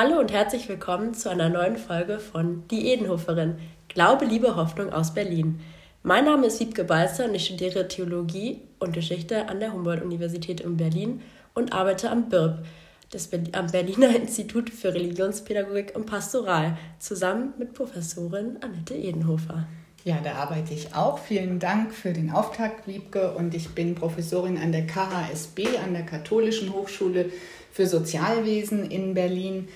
Hallo und herzlich willkommen zu einer neuen Folge von Die Edenhoferin. Glaube, Liebe, Hoffnung aus Berlin. Mein Name ist Wiebke Balzer und ich studiere Theologie und Geschichte an der Humboldt-Universität in Berlin und arbeite am BIRB, das am Berliner Institut für Religionspädagogik und Pastoral, zusammen mit Professorin Annette Edenhofer. Ja, da arbeite ich auch. Vielen Dank für den Auftakt, Wiebke. Und ich bin Professorin an der KHSB, an der Katholischen Hochschule für Sozialwesen in Berlin.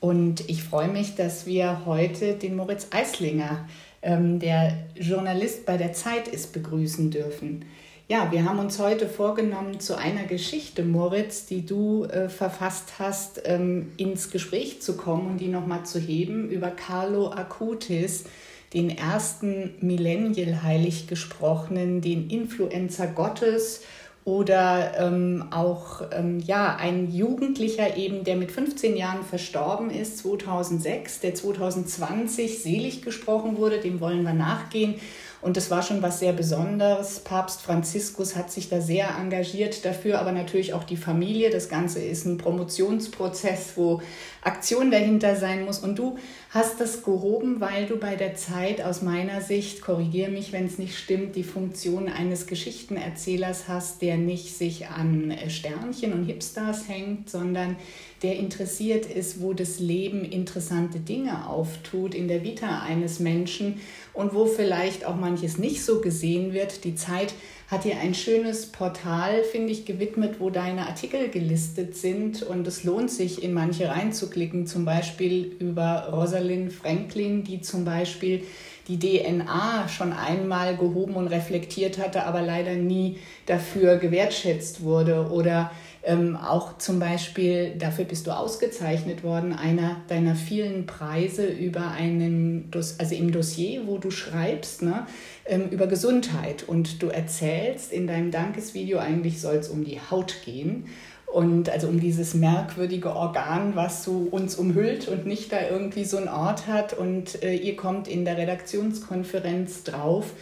Und ich freue mich, dass wir heute den Moritz Eislinger, ähm, der Journalist bei der Zeit ist, begrüßen dürfen. Ja, wir haben uns heute vorgenommen, zu einer Geschichte, Moritz, die du äh, verfasst hast, ähm, ins Gespräch zu kommen und die nochmal zu heben über Carlo Acutis, den ersten Millennial heilig gesprochenen, den Influencer Gottes oder ähm, auch ähm, ja, ein Jugendlicher eben, der mit 15 Jahren verstorben ist, 2006, der 2020 selig gesprochen wurde, dem wollen wir nachgehen. Und das war schon was sehr Besonderes. Papst Franziskus hat sich da sehr engagiert dafür, aber natürlich auch die Familie. Das Ganze ist ein Promotionsprozess, wo Aktion dahinter sein muss. Und du hast das gehoben, weil du bei der Zeit aus meiner Sicht, korrigiere mich, wenn es nicht stimmt, die Funktion eines Geschichtenerzählers hast, der nicht sich an Sternchen und Hipstars hängt, sondern der interessiert ist, wo das Leben interessante Dinge auftut in der Vita eines Menschen und wo vielleicht auch manches nicht so gesehen wird. Die Zeit hat hier ein schönes Portal, finde ich, gewidmet, wo deine Artikel gelistet sind. Und es lohnt sich, in manche reinzuklicken, zum Beispiel über Rosalind Franklin, die zum Beispiel die DNA schon einmal gehoben und reflektiert hatte, aber leider nie dafür gewertschätzt wurde. Oder ähm, auch zum Beispiel, dafür bist du ausgezeichnet worden, einer deiner vielen Preise über einen, also im Dossier, wo du schreibst, ne, ähm, über Gesundheit. Und du erzählst in deinem Dankesvideo, eigentlich soll es um die Haut gehen. Und also um dieses merkwürdige Organ, was so uns umhüllt und nicht da irgendwie so einen Ort hat. Und äh, ihr kommt in der Redaktionskonferenz drauf,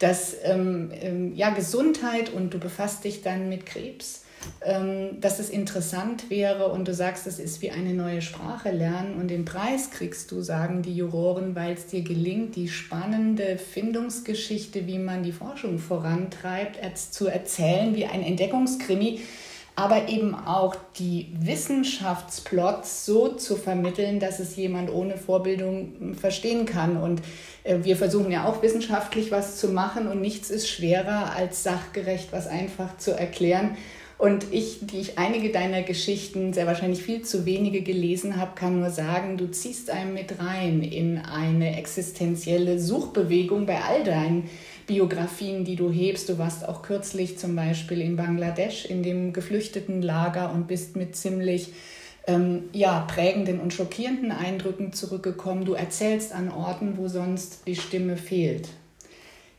dass ähm, ähm, ja Gesundheit und du befasst dich dann mit Krebs dass es interessant wäre und du sagst, es ist wie eine neue Sprache lernen und den Preis kriegst du, sagen die Juroren, weil es dir gelingt, die spannende Findungsgeschichte, wie man die Forschung vorantreibt, zu erzählen, wie ein Entdeckungskrimi, aber eben auch die Wissenschaftsplots so zu vermitteln, dass es jemand ohne Vorbildung verstehen kann. Und äh, wir versuchen ja auch wissenschaftlich was zu machen und nichts ist schwerer als sachgerecht was einfach zu erklären. Und ich, die ich einige deiner Geschichten sehr wahrscheinlich viel zu wenige gelesen habe, kann nur sagen, du ziehst einem mit rein in eine existenzielle Suchbewegung bei all deinen Biografien, die du hebst. Du warst auch kürzlich zum Beispiel in Bangladesch in dem geflüchteten Lager und bist mit ziemlich ähm, ja, prägenden und schockierenden Eindrücken zurückgekommen. Du erzählst an Orten, wo sonst die Stimme fehlt.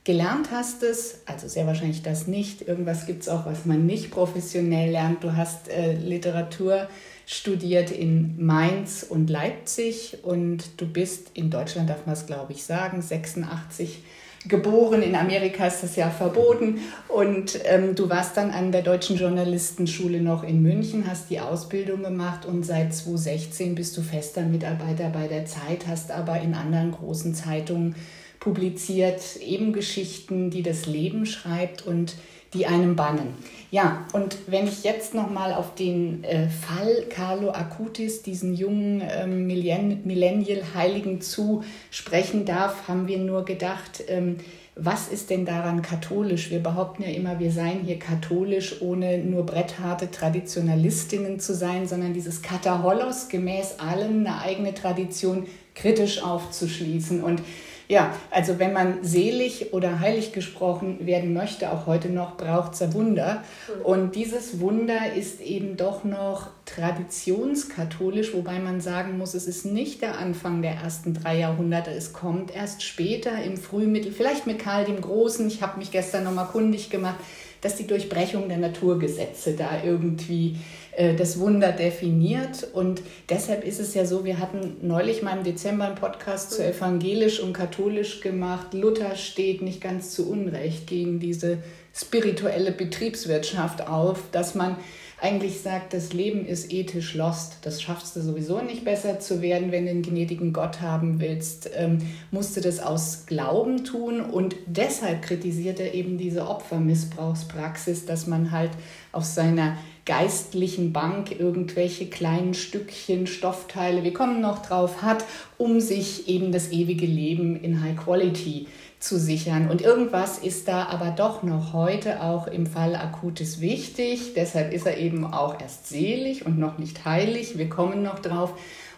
Gelernt hast es, also sehr wahrscheinlich das nicht. Irgendwas gibt es auch, was man nicht professionell lernt. Du hast äh, Literatur studiert in Mainz und Leipzig und du bist in Deutschland, darf man es glaube ich sagen, 86 geboren. In Amerika ist das ja verboten. Und ähm, du warst dann an der Deutschen Journalistenschule noch in München, hast die Ausbildung gemacht und seit 2016 bist du fester Mitarbeiter bei der Zeit, hast aber in anderen großen Zeitungen publiziert, eben Geschichten, die das Leben schreibt und die einem bannen. Ja, und wenn ich jetzt nochmal auf den äh, Fall Carlo Acutis, diesen jungen ähm, Millennial-Heiligen zu sprechen darf, haben wir nur gedacht, ähm, was ist denn daran katholisch? Wir behaupten ja immer, wir seien hier katholisch, ohne nur brettharte Traditionalistinnen zu sein, sondern dieses Kataholos gemäß allen eine eigene Tradition kritisch aufzuschließen. Und ja, also wenn man selig oder heilig gesprochen werden möchte, auch heute noch, braucht es ein Wunder. Mhm. Und dieses Wunder ist eben doch noch traditionskatholisch, wobei man sagen muss, es ist nicht der Anfang der ersten drei Jahrhunderte. Es kommt erst später im Frühmittel, vielleicht mit Karl dem Großen. Ich habe mich gestern nochmal kundig gemacht, dass die Durchbrechung der Naturgesetze da irgendwie äh, das Wunder definiert. Und deshalb ist es ja so, wir hatten neulich mal im Dezember einen Podcast zu evangelisch und katholisch gemacht. Luther steht nicht ganz zu Unrecht gegen diese spirituelle Betriebswirtschaft auf, dass man eigentlich sagt, das Leben ist ethisch lost. Das schaffst du sowieso nicht besser zu werden, wenn du einen gnädigen Gott haben willst. Ähm, musst du das aus Glauben tun und deshalb kritisiert er eben diese Opfermissbrauchspraxis, dass man halt auf seiner geistlichen Bank irgendwelche kleinen Stückchen, Stoffteile, wir kommen noch drauf, hat, um sich eben das ewige Leben in High Quality zu sichern. Und irgendwas ist da aber doch noch heute auch im Fall Akutes wichtig. Deshalb ist er eben auch erst selig und noch nicht heilig. Wir kommen noch drauf.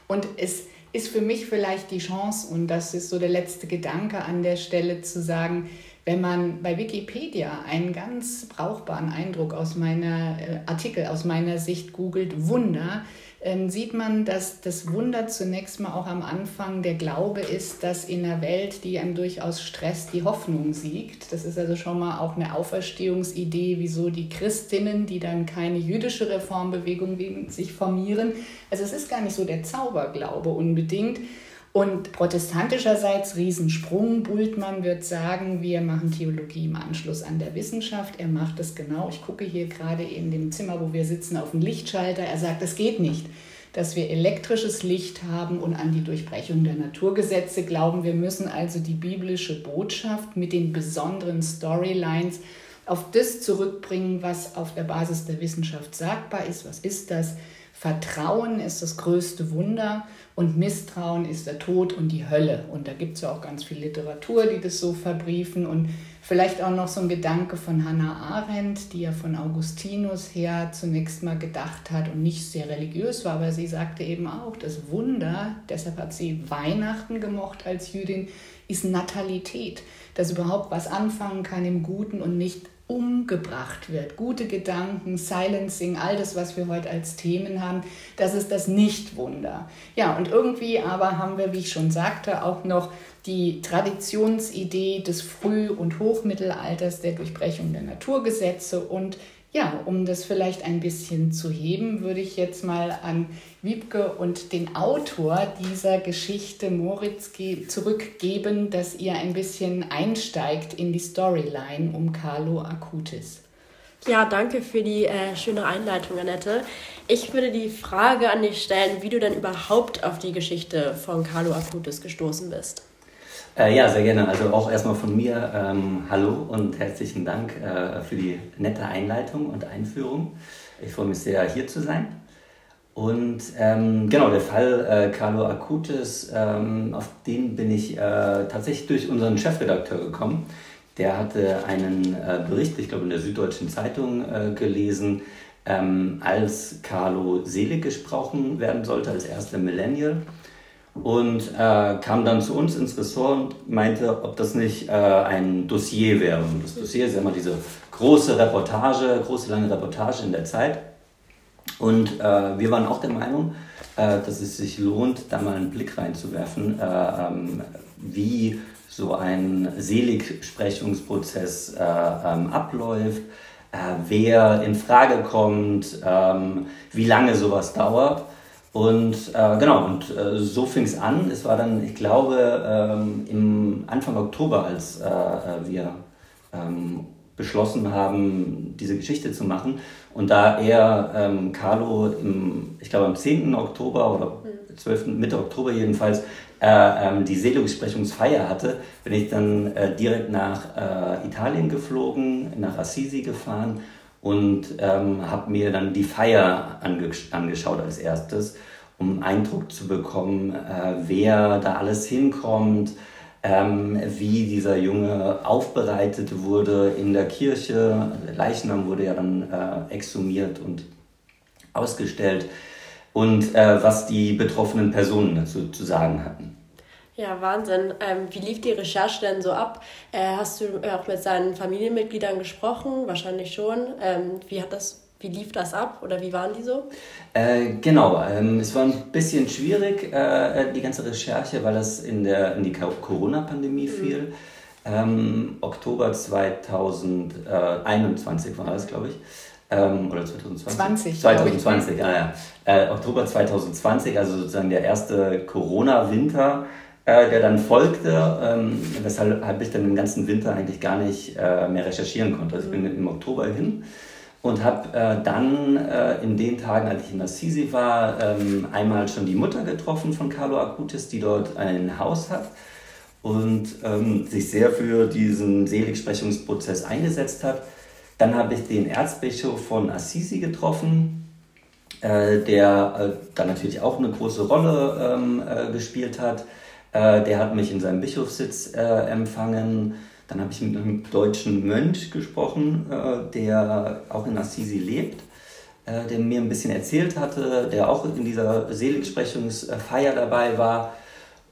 Und es ist für mich vielleicht die Chance, und das ist so der letzte Gedanke an der Stelle, zu sagen, wenn man bei Wikipedia einen ganz brauchbaren Eindruck aus meiner äh, Artikel, aus meiner Sicht googelt, Wunder, ähm, sieht man, dass das Wunder zunächst mal auch am Anfang der Glaube ist, dass in einer Welt, die einem durchaus stresst, die Hoffnung siegt. Das ist also schon mal auch eine Auferstehungsidee, wieso die Christinnen, die dann keine jüdische Reformbewegung sich formieren. Also es ist gar nicht so der Zauberglaube unbedingt, und protestantischerseits Riesensprung. Bultmann wird sagen, wir machen Theologie im Anschluss an der Wissenschaft. Er macht es genau. Ich gucke hier gerade in dem Zimmer, wo wir sitzen, auf den Lichtschalter. Er sagt, es geht nicht, dass wir elektrisches Licht haben und an die Durchbrechung der Naturgesetze glauben. Wir müssen also die biblische Botschaft mit den besonderen Storylines auf das zurückbringen, was auf der Basis der Wissenschaft sagbar ist. Was ist das? Vertrauen ist das größte Wunder und Misstrauen ist der Tod und die Hölle. Und da gibt es ja auch ganz viel Literatur, die das so verbriefen. Und vielleicht auch noch so ein Gedanke von Hannah Arendt, die ja von Augustinus her zunächst mal gedacht hat und nicht sehr religiös war, aber sie sagte eben auch, das Wunder, deshalb hat sie Weihnachten gemocht als Jüdin, ist Natalität, dass überhaupt was anfangen kann im Guten und nicht umgebracht wird. Gute Gedanken, Silencing, all das, was wir heute als Themen haben, das ist das Nichtwunder. Ja, und irgendwie aber haben wir, wie ich schon sagte, auch noch die Traditionsidee des Früh- und Hochmittelalters der Durchbrechung der Naturgesetze und ja, um das vielleicht ein bisschen zu heben, würde ich jetzt mal an Wiebke und den Autor dieser Geschichte Moritz zurückgeben, dass ihr ein bisschen einsteigt in die Storyline um Carlo Acutis. Ja, danke für die äh, schöne Einleitung, Annette. Ich würde die Frage an dich stellen, wie du denn überhaupt auf die Geschichte von Carlo Acutis gestoßen bist. Äh, ja, sehr gerne. Also auch erstmal von mir ähm, Hallo und herzlichen Dank äh, für die nette Einleitung und Einführung. Ich freue mich sehr, hier zu sein. Und ähm, genau, der Fall äh, Carlo Acutis, ähm, auf den bin ich äh, tatsächlich durch unseren Chefredakteur gekommen. Der hatte einen äh, Bericht, ich glaube in der Süddeutschen Zeitung äh, gelesen, ähm, als Carlo selig gesprochen werden sollte, als erster Millennial und äh, kam dann zu uns ins Ressort und meinte, ob das nicht äh, ein Dossier wäre. Und das Dossier ist ja immer diese große Reportage, große lange Reportage in der Zeit. Und äh, wir waren auch der Meinung, äh, dass es sich lohnt, da mal einen Blick reinzuwerfen, äh, ähm, wie so ein Seligsprechungsprozess äh, ähm, abläuft, wer in Frage kommt, ähm, wie lange sowas dauert. Und äh, genau, und äh, so fing es an. Es war dann, ich glaube, ähm, im Anfang Oktober, als äh, äh, wir ähm, beschlossen haben, diese Geschichte zu machen. Und da er, ähm, Carlo, im, ich glaube am 10. Oktober oder 12. Mitte Oktober jedenfalls, äh, ähm, die Seligsprechungsfeier hatte, bin ich dann äh, direkt nach Italien geflogen, nach Assisi gefahren und ähm, habe mir dann die Feier ange angeschaut als erstes, um Eindruck zu bekommen, äh, wer da alles hinkommt, ähm, wie dieser Junge aufbereitet wurde in der Kirche. Der Leichnam wurde ja dann äh, exhumiert und ausgestellt und äh, was die betroffenen Personen dazu zu sagen hatten. Ja, Wahnsinn. Ähm, wie lief die Recherche denn so ab? Äh, hast du auch mit seinen Familienmitgliedern gesprochen? Wahrscheinlich schon. Ähm, wie hat das wie lief das ab oder wie waren die so? Äh, genau, ähm, es war ein bisschen schwierig, äh, die ganze Recherche, weil das in, der, in die Corona-Pandemie mhm. fiel. Ähm, Oktober 2021 war das, glaube ich. Ähm, oder 2020? 20. 2020, ah, ja. Äh, Oktober 2020, also sozusagen der erste Corona-Winter äh, der dann folgte, ähm, weshalb ich dann den ganzen Winter eigentlich gar nicht äh, mehr recherchieren konnte. Also ich bin im Oktober hin und habe äh, dann äh, in den Tagen, als ich in Assisi war, ähm, einmal schon die Mutter getroffen von Carlo Acutis, die dort ein Haus hat und ähm, sich sehr für diesen Seligsprechungsprozess eingesetzt hat. Dann habe ich den Erzbischof von Assisi getroffen, äh, der äh, da natürlich auch eine große Rolle ähm, äh, gespielt hat. Äh, der hat mich in seinem Bischofssitz äh, empfangen. Dann habe ich mit einem deutschen Mönch gesprochen, äh, der auch in Assisi lebt, äh, der mir ein bisschen erzählt hatte, der auch in dieser Seligsprechungsfeier dabei war.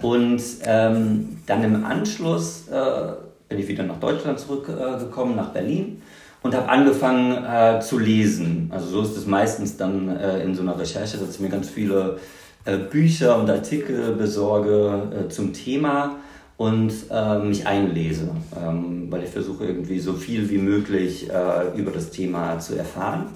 Und ähm, dann im Anschluss äh, bin ich wieder nach Deutschland zurückgekommen, nach Berlin und habe angefangen äh, zu lesen. Also so ist es meistens dann äh, in so einer Recherche, dass ich mir ganz viele äh, Bücher und Artikel besorge zum Thema und äh, mich einlese, ähm, weil ich versuche irgendwie so viel wie möglich äh, über das Thema zu erfahren.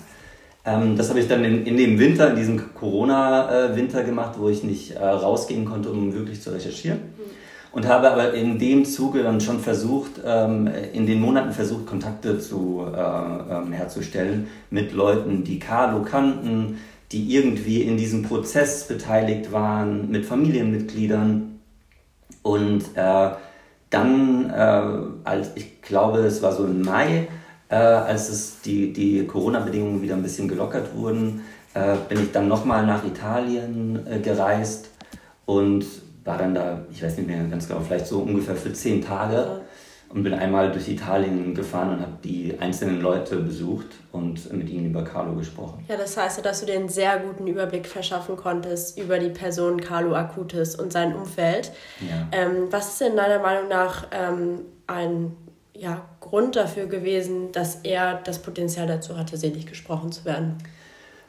Ähm, das habe ich dann in, in dem Winter, in diesem Corona-Winter gemacht, wo ich nicht äh, rausgehen konnte, um wirklich zu recherchieren. Mhm. Und habe aber in dem Zuge dann schon versucht, ähm, in den Monaten versucht, Kontakte zu, äh, ähm, herzustellen mit Leuten, die Carlo kannten, die irgendwie in diesem Prozess beteiligt waren, mit Familienmitgliedern und äh, dann, äh, als ich glaube, es war so im Mai, äh, als es die, die Corona-Bedingungen wieder ein bisschen gelockert wurden, äh, bin ich dann nochmal nach Italien äh, gereist und war dann da, ich weiß nicht mehr ganz genau, vielleicht so ungefähr für zehn Tage und bin einmal durch Italien gefahren und habe die einzelnen Leute besucht und mit ihnen über Carlo gesprochen. Ja, das heißt, dass du dir einen sehr guten Überblick verschaffen konntest über die Person Carlo Acutis und sein Umfeld. Ja. Ähm, was ist denn deiner Meinung nach ähm, ein ja, Grund dafür gewesen, dass er das Potenzial dazu hatte, selig gesprochen zu werden?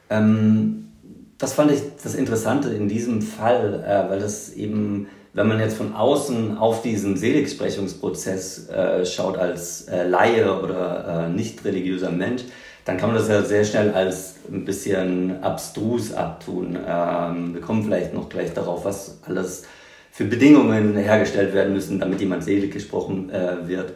Ähm, das fand ich das Interessante in diesem Fall, äh, weil das eben wenn man jetzt von außen auf diesen Seligsprechungsprozess äh, schaut als äh, Laie oder äh, nicht religiöser Mensch, dann kann man das ja sehr schnell als ein bisschen abstrus abtun. Ähm, wir kommen vielleicht noch gleich darauf, was alles für Bedingungen hergestellt werden müssen, damit jemand selig gesprochen äh, wird.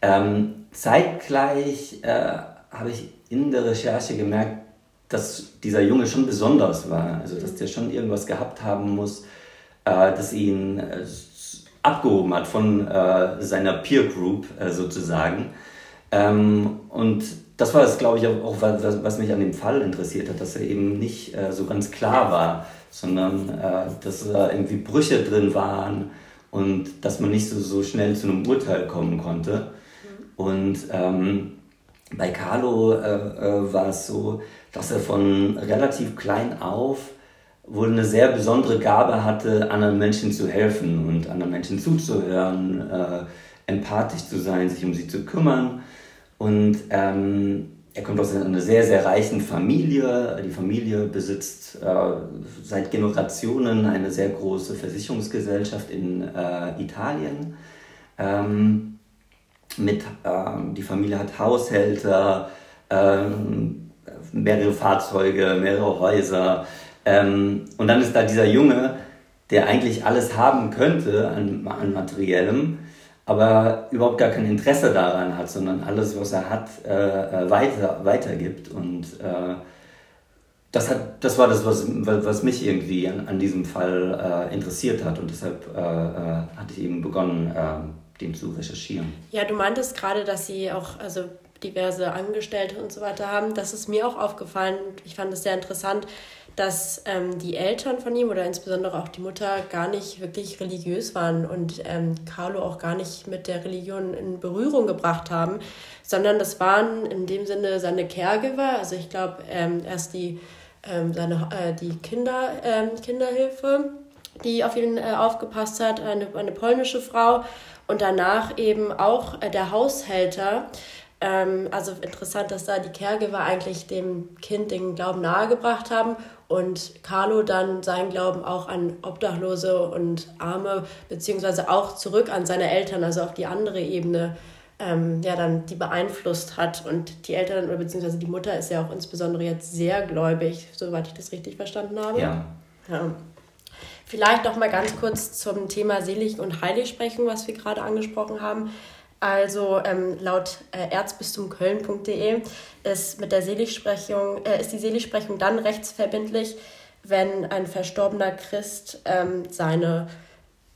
Ähm, zeitgleich äh, habe ich in der Recherche gemerkt, dass dieser Junge schon besonders war, also dass der schon irgendwas gehabt haben muss, das ihn äh, abgehoben hat von äh, seiner Peer Group äh, sozusagen. Ähm, und das war es, glaube ich, auch, was, was, mich an dem Fall interessiert hat, dass er eben nicht äh, so ganz klar war, sondern äh, dass da irgendwie Brüche drin waren und dass man nicht so, so schnell zu einem Urteil kommen konnte. Mhm. Und ähm, bei Carlo war es so, dass er von relativ klein auf wohl eine sehr besondere Gabe hatte, anderen Menschen zu helfen und anderen Menschen zuzuhören, äh, empathisch zu sein, sich um sie zu kümmern. Und ähm, er kommt aus einer sehr, sehr reichen Familie. Die Familie besitzt äh, seit Generationen eine sehr große Versicherungsgesellschaft in äh, Italien. Ähm, mit, ähm, die Familie hat Haushälter, ähm, mehrere Fahrzeuge, mehrere Häuser. Ähm, und dann ist da dieser Junge, der eigentlich alles haben könnte an, an Materiellem, aber überhaupt gar kein Interesse daran hat, sondern alles, was er hat, äh, äh weiter, weitergibt. Und äh, das, hat, das war das, was, was mich irgendwie an, an diesem Fall äh, interessiert hat. Und deshalb äh, äh, hatte ich eben begonnen, den zu recherchieren. Ja, du meintest gerade, dass sie auch also diverse Angestellte und so weiter haben. Das ist mir auch aufgefallen. Ich fand es sehr interessant, dass ähm, die Eltern von ihm oder insbesondere auch die Mutter gar nicht wirklich religiös waren und ähm, Carlo auch gar nicht mit der Religion in Berührung gebracht haben, sondern das waren in dem Sinne seine Caregiver. Also ich glaube, ähm, erst die, ähm, seine, äh, die Kinder, ähm, Kinderhilfe, die auf ihn äh, aufgepasst hat, eine, eine polnische Frau und danach eben auch äh, der Haushälter. Ähm, also interessant, dass da die Caregiver eigentlich dem Kind den Glauben nahegebracht haben und Carlo dann seinen Glauben auch an Obdachlose und Arme, beziehungsweise auch zurück an seine Eltern, also auf die andere Ebene, ähm, ja, dann die beeinflusst hat. Und die Eltern oder beziehungsweise die Mutter ist ja auch insbesondere jetzt sehr gläubig, soweit ich das richtig verstanden habe. Ja. ja. Vielleicht noch mal ganz kurz zum Thema Selig und Heilig sprechen, was wir gerade angesprochen haben. Also ähm, laut äh, erzbistumköln.de ist mit der Seligsprechung äh, ist die Seligsprechung dann rechtsverbindlich, wenn ein verstorbener Christ ähm, seine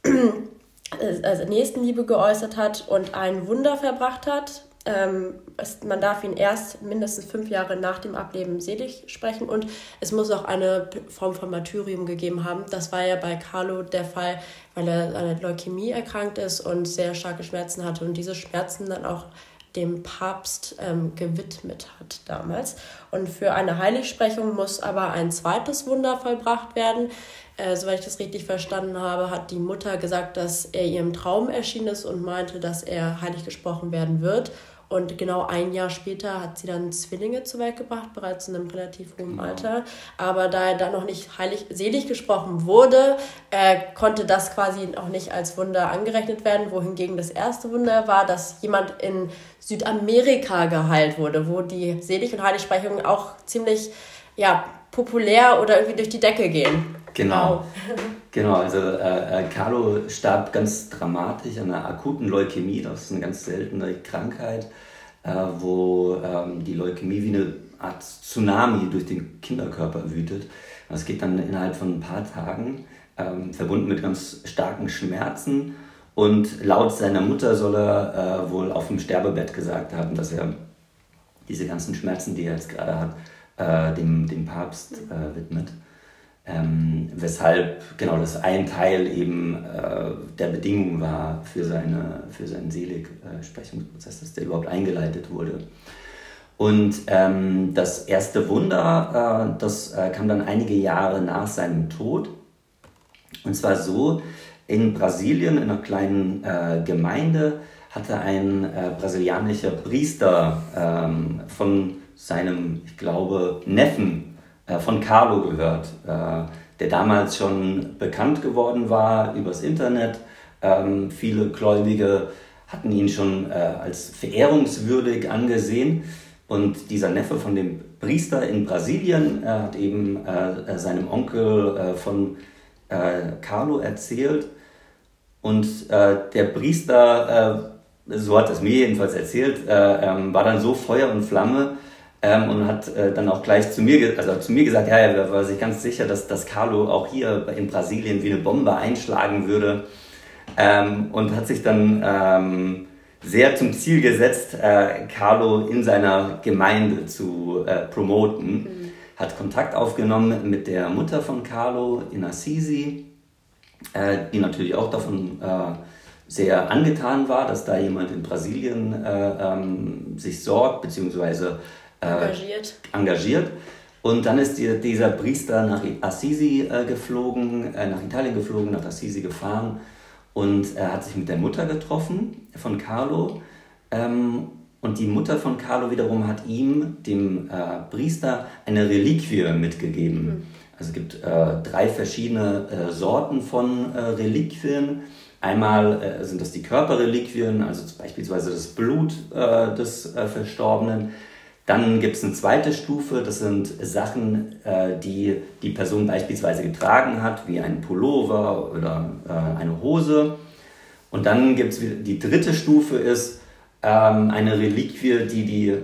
also Nächstenliebe geäußert hat und ein Wunder verbracht hat. Ähm, es, man darf ihn erst mindestens fünf Jahre nach dem Ableben selig sprechen und es muss auch eine Form von Martyrium gegeben haben. Das war ja bei Carlo der Fall, weil er an Leukämie erkrankt ist und sehr starke Schmerzen hatte und diese Schmerzen dann auch dem Papst ähm, gewidmet hat damals. Und für eine Heiligsprechung muss aber ein zweites Wunder vollbracht werden. Äh, soweit ich das richtig verstanden habe, hat die Mutter gesagt, dass er ihr im Traum erschienen ist und meinte, dass er heilig gesprochen werden wird. Und genau ein Jahr später hat sie dann Zwillinge zur Welt gebracht, bereits in einem relativ hohen genau. Alter. Aber da er dann noch nicht heilig, selig gesprochen wurde, äh, konnte das quasi auch nicht als Wunder angerechnet werden. Wohingegen das erste Wunder war, dass jemand in Südamerika geheilt wurde, wo die Selig- und Heiligsprechungen auch ziemlich ja, populär oder irgendwie durch die Decke gehen. Genau. Genau, also äh, äh, Carlo starb ganz dramatisch an einer akuten Leukämie. Das ist eine ganz seltene Krankheit, äh, wo ähm, die Leukämie wie eine Art Tsunami durch den Kinderkörper wütet. Das geht dann innerhalb von ein paar Tagen, ähm, verbunden mit ganz starken Schmerzen. Und laut seiner Mutter soll er äh, wohl auf dem Sterbebett gesagt haben, dass er diese ganzen Schmerzen, die er jetzt gerade hat, äh, dem, dem Papst äh, widmet. Ähm, weshalb genau das ein Teil eben äh, der Bedingung war für, seine, für seinen Seligsprechungsprozess, dass der überhaupt eingeleitet wurde. Und ähm, das erste Wunder, äh, das äh, kam dann einige Jahre nach seinem Tod. Und zwar so, in Brasilien, in einer kleinen äh, Gemeinde, hatte ein äh, brasilianischer Priester ähm, von seinem, ich glaube, Neffen äh, von Carlo gehört, äh, der damals schon bekannt geworden war übers Internet. Ähm, viele Gläubige hatten ihn schon äh, als verehrungswürdig angesehen. Und dieser Neffe von dem Priester in Brasilien hat eben seinem Onkel von Carlo erzählt. Und der Priester, so hat es mir jedenfalls erzählt, ähm, war dann so Feuer und Flamme, ähm, und hat äh, dann auch gleich zu mir, also zu mir gesagt, ja, er war sich ganz sicher, dass, dass Carlo auch hier in Brasilien wie eine Bombe einschlagen würde ähm, und hat sich dann ähm, sehr zum Ziel gesetzt, äh, Carlo in seiner Gemeinde zu äh, promoten. Mhm. Hat Kontakt aufgenommen mit der Mutter von Carlo in Assisi, äh, die natürlich auch davon äh, sehr angetan war, dass da jemand in Brasilien äh, ähm, sich sorgt, beziehungsweise engagiert. engagiert. Und dann ist die, dieser Priester nach Assisi äh, geflogen, äh, nach Italien geflogen, nach Assisi gefahren und er hat sich mit der Mutter getroffen von Carlo. Ähm, und die Mutter von Carlo wiederum hat ihm, dem äh, Priester, eine Reliquie mitgegeben. Mhm. Also es gibt äh, drei verschiedene äh, Sorten von Reliquien. Einmal sind das die Körperreliquien, also beispielsweise das Blut des Verstorbenen. Dann gibt es eine zweite Stufe, das sind Sachen, äh, die die Person beispielsweise getragen hat, wie ein Pullover oder äh, eine Hose. Und dann gibt es die dritte Stufe, ist ähm, eine Reliquie, die die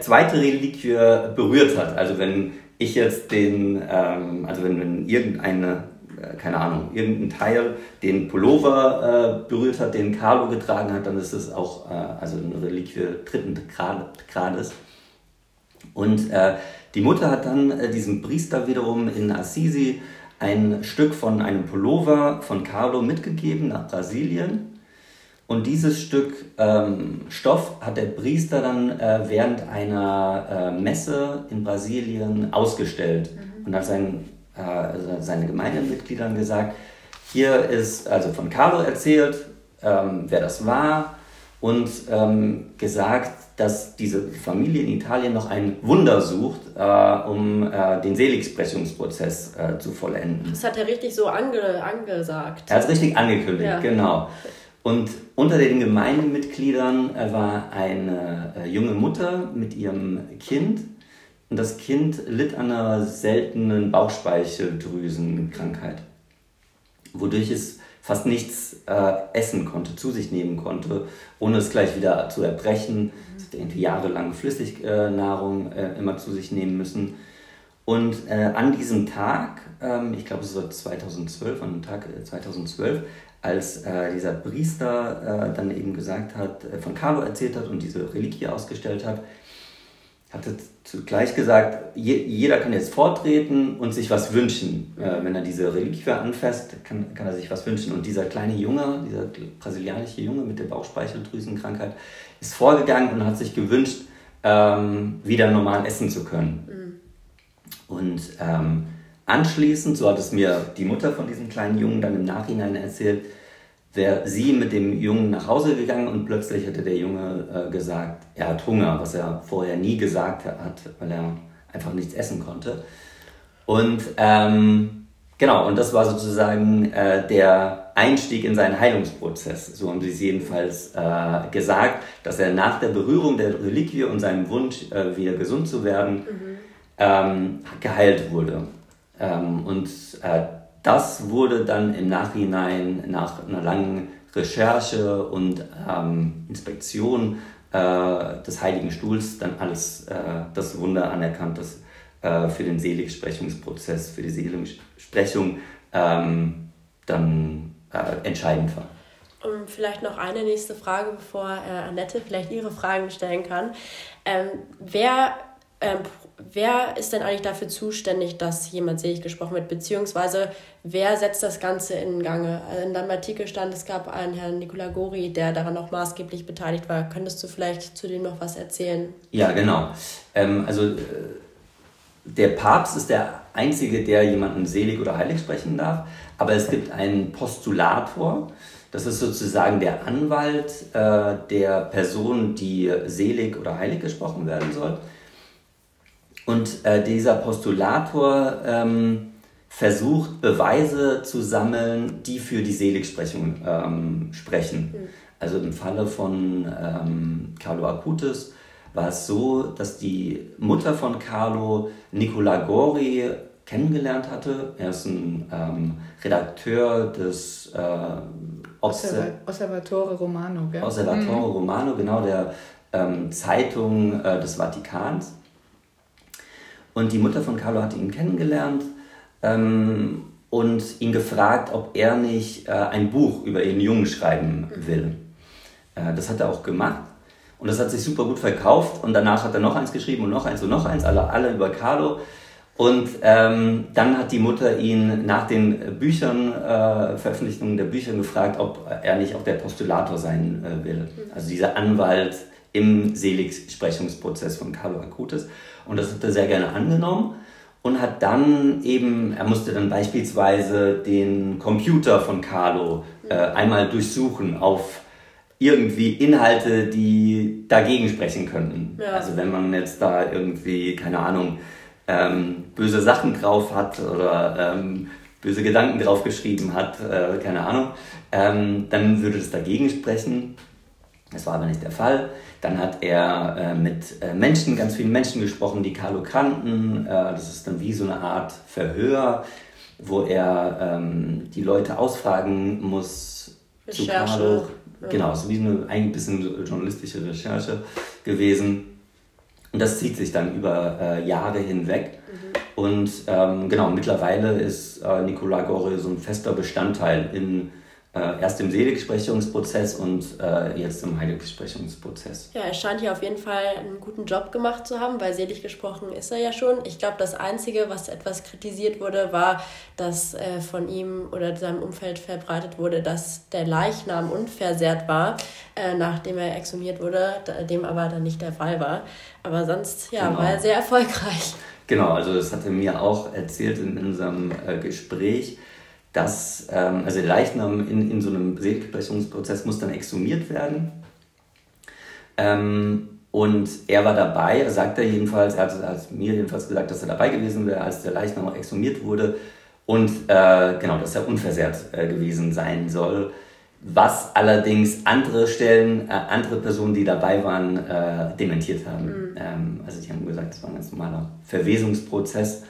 zweite Reliquie berührt hat. Also wenn ich jetzt den, ähm, also wenn, irgendeine, keine Ahnung, irgendein Teil den Pullover äh, berührt hat, den Carlo getragen hat, dann ist es auch äh, also eine Reliquie dritten Grades. Und äh, die Mutter hat dann äh, diesem Priester wiederum in Assisi ein Stück von einem Pullover von Carlo mitgegeben nach Brasilien. Und dieses Stück ähm, Stoff hat der Priester dann äh, während einer äh, Messe in Brasilien ausgestellt mhm. und hat sein, äh, also seine Gemeindemitgliedern gesagt, hier ist also von Carlo erzählt, ähm, wer das war und ähm, gesagt, dass diese Familie in Italien noch ein Wunder sucht, äh, um äh, den Seligsprechungsprozess äh, zu vollenden. Das hat er richtig so ange angesagt. Er hat es richtig angekündigt, ja. genau. Und unter den Gemeindemitgliedern äh, war eine äh, junge Mutter mit ihrem Kind. Und das Kind litt an einer seltenen Bauchspeicheldrüsenkrankheit, wodurch es fast nichts äh, essen konnte, zu sich nehmen konnte, ohne es gleich wieder zu erbrechen. Mhm. Es hat irgendwie jahrelang Flüssignahrung äh, immer zu sich nehmen müssen. Und äh, an diesem Tag, ähm, ich glaube es war 2012, an dem Tag 2012, äh, als äh, dieser Priester äh, dann eben gesagt hat, von Carlo erzählt hat und diese Reliquie ausgestellt hat, hatte zugleich gesagt, je, jeder kann jetzt vortreten und sich was wünschen. Äh, wenn er diese Reliquie anfasst, kann, kann er sich was wünschen. Und dieser kleine Junge, dieser brasilianische Junge mit der Bauchspeicheldrüsenkrankheit, ist vorgegangen und hat sich gewünscht, ähm, wieder normal essen zu können. Mhm. Und ähm, anschließend, so hat es mir die Mutter von diesem kleinen Jungen dann im Nachhinein erzählt, wäre sie mit dem Jungen nach Hause gegangen und plötzlich hätte der Junge äh, gesagt, er hat Hunger, was er vorher nie gesagt hat, weil er einfach nichts essen konnte. Und ähm, genau, und das war sozusagen äh, der Einstieg in seinen Heilungsprozess. So haben sie es jedenfalls äh, gesagt, dass er nach der Berührung der Reliquie und seinem Wunsch, äh, wieder gesund zu werden, mhm. ähm, geheilt wurde. Ähm, und äh, das wurde dann im Nachhinein nach einer langen Recherche und ähm, Inspektion äh, des Heiligen Stuhls dann alles äh, das Wunder anerkannt, das äh, für den Seligsprechungsprozess, für die Seligsprechung ähm, dann äh, entscheidend war. Und vielleicht noch eine nächste Frage, bevor äh, Annette vielleicht ihre Fragen stellen kann. Ähm, wer ähm, wer ist denn eigentlich dafür zuständig, dass jemand selig gesprochen wird, beziehungsweise wer setzt das Ganze in Gange? Also in deinem Artikel stand, es gab einen Herrn Nicola Gori, der daran auch maßgeblich beteiligt war. Könntest du vielleicht zu dem noch was erzählen? Ja, genau. Ähm, also äh, der Papst ist der Einzige, der jemanden selig oder heilig sprechen darf, aber es gibt einen Postulator, das ist sozusagen der Anwalt äh, der Person, die selig oder heilig gesprochen werden soll. Und äh, dieser Postulator ähm, versucht, Beweise zu sammeln, die für die Seligsprechung ähm, sprechen. Mhm. Also im Falle von ähm, Carlo Acutis war es so, dass die Mutter von Carlo Nicola Gori kennengelernt hatte. Er ist ein ähm, Redakteur des äh, Osservatore Romano. Gell? Osservatore mhm. Romano, genau, der ähm, Zeitung äh, des Vatikans. Und die Mutter von Carlo hatte ihn kennengelernt ähm, und ihn gefragt, ob er nicht äh, ein Buch über ihren Jungen schreiben will. Äh, das hat er auch gemacht. Und das hat sich super gut verkauft. Und danach hat er noch eins geschrieben und noch eins und noch eins, alle, alle über Carlo. Und ähm, dann hat die Mutter ihn nach den Büchern, äh, Veröffentlichungen der Bücher gefragt, ob er nicht auch der Postulator sein äh, will. Also dieser Anwalt im Seligsprechungsprozess von Carlo Acutis. Und das hat er sehr gerne angenommen und hat dann eben, er musste dann beispielsweise den Computer von Carlo äh, einmal durchsuchen auf irgendwie Inhalte, die dagegen sprechen könnten. Ja. Also wenn man jetzt da irgendwie, keine Ahnung, ähm, böse Sachen drauf hat oder ähm, böse Gedanken drauf geschrieben hat, äh, keine Ahnung, ähm, dann würde das dagegen sprechen. Das war aber nicht der Fall. Dann hat er äh, mit äh, Menschen, ganz vielen Menschen gesprochen, die Carlo kannten. Äh, das ist dann wie so eine Art Verhör, wo er ähm, die Leute ausfragen muss Recherche. zu Carlo. Ja. Genau, so wie eine ein bisschen journalistische Recherche gewesen. Und das zieht sich dann über äh, Jahre hinweg. Mhm. Und ähm, genau, mittlerweile ist äh, Nicola Gore so ein fester Bestandteil in äh, erst im Seligsprechungsprozess und äh, jetzt im Heiligsprechungsprozess. Ja, er scheint hier auf jeden Fall einen guten Job gemacht zu haben, weil selig gesprochen ist er ja schon. Ich glaube, das Einzige, was etwas kritisiert wurde, war, dass äh, von ihm oder seinem Umfeld verbreitet wurde, dass der Leichnam unversehrt war, äh, nachdem er exhumiert wurde, dem aber dann nicht der Fall war. Aber sonst, ja, genau. war er sehr erfolgreich. Genau, also das hat er mir auch erzählt in unserem äh, Gespräch dass ähm, also der Leichnam in, in so einem Seelbrechungsprozess muss dann exhumiert werden. Ähm, und er war dabei, sagt er jedenfalls, er hat, hat, mir jedenfalls gesagt, dass er dabei gewesen wäre, als der Leichnam exhumiert wurde und äh, genau, dass er unversehrt äh, gewesen sein soll. Was allerdings andere Stellen, äh, andere Personen, die dabei waren, äh, dementiert haben. Mhm. Ähm, also die haben gesagt, es war ein ganz normaler Verwesungsprozess.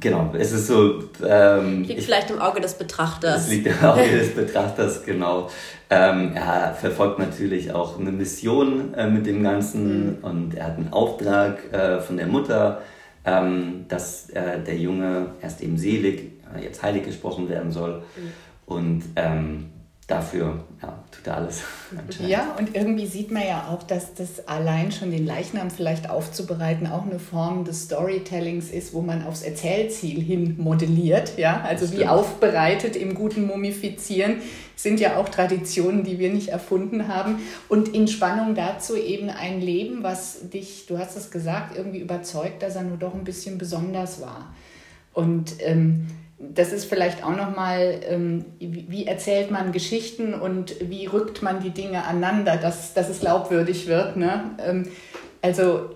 Genau, es ist so. Ähm, liegt ich, vielleicht im Auge des Betrachters. Es liegt im Auge des Betrachters, genau. Ähm, er verfolgt natürlich auch eine Mission äh, mit dem Ganzen mhm. und er hat einen Auftrag äh, von der Mutter, ähm, dass äh, der Junge erst eben selig, äh, jetzt heilig gesprochen werden soll. Mhm. Und ähm, dafür ja, tut er alles. Ja, und irgendwie sieht man ja auch, dass das allein schon den Leichnam vielleicht aufzubereiten auch eine Form des Storytellings ist, wo man aufs Erzählziel hin modelliert. Ja, also wie aufbereitet im guten Mumifizieren sind ja auch Traditionen, die wir nicht erfunden haben. Und in Spannung dazu eben ein Leben, was dich, du hast es gesagt, irgendwie überzeugt, dass er nur doch ein bisschen besonders war. Und ähm, das ist vielleicht auch nochmal, ähm, wie erzählt man Geschichten und wie rückt man die Dinge aneinander, dass, dass es glaubwürdig wird. Ne? Ähm, also